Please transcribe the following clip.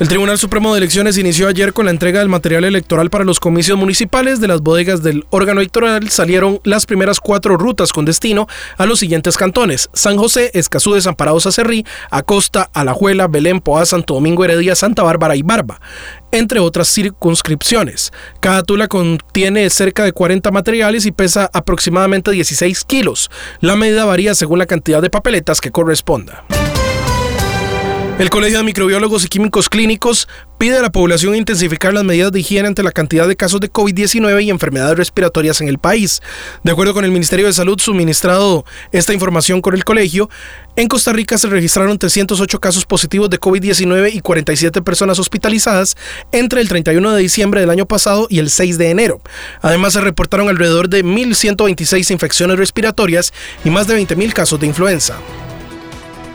El Tribunal Supremo de Elecciones inició ayer con la entrega del material electoral para los comicios municipales. De las bodegas del órgano electoral salieron las primeras cuatro rutas con destino a los siguientes cantones: San José, Escazú, Desamparados, Acerrí, Acosta, Alajuela, Belén, Poá, Santo Domingo, Heredia, Santa Bárbara y Barba entre otras circunscripciones. Cada tula contiene cerca de 40 materiales y pesa aproximadamente 16 kilos. La medida varía según la cantidad de papeletas que corresponda. El Colegio de Microbiólogos y Químicos Clínicos pide a la población intensificar las medidas de higiene ante la cantidad de casos de COVID-19 y enfermedades respiratorias en el país. De acuerdo con el Ministerio de Salud suministrado esta información con el colegio, en Costa Rica se registraron 308 casos positivos de COVID-19 y 47 personas hospitalizadas entre el 31 de diciembre del año pasado y el 6 de enero. Además se reportaron alrededor de 1.126 infecciones respiratorias y más de 20.000 casos de influenza.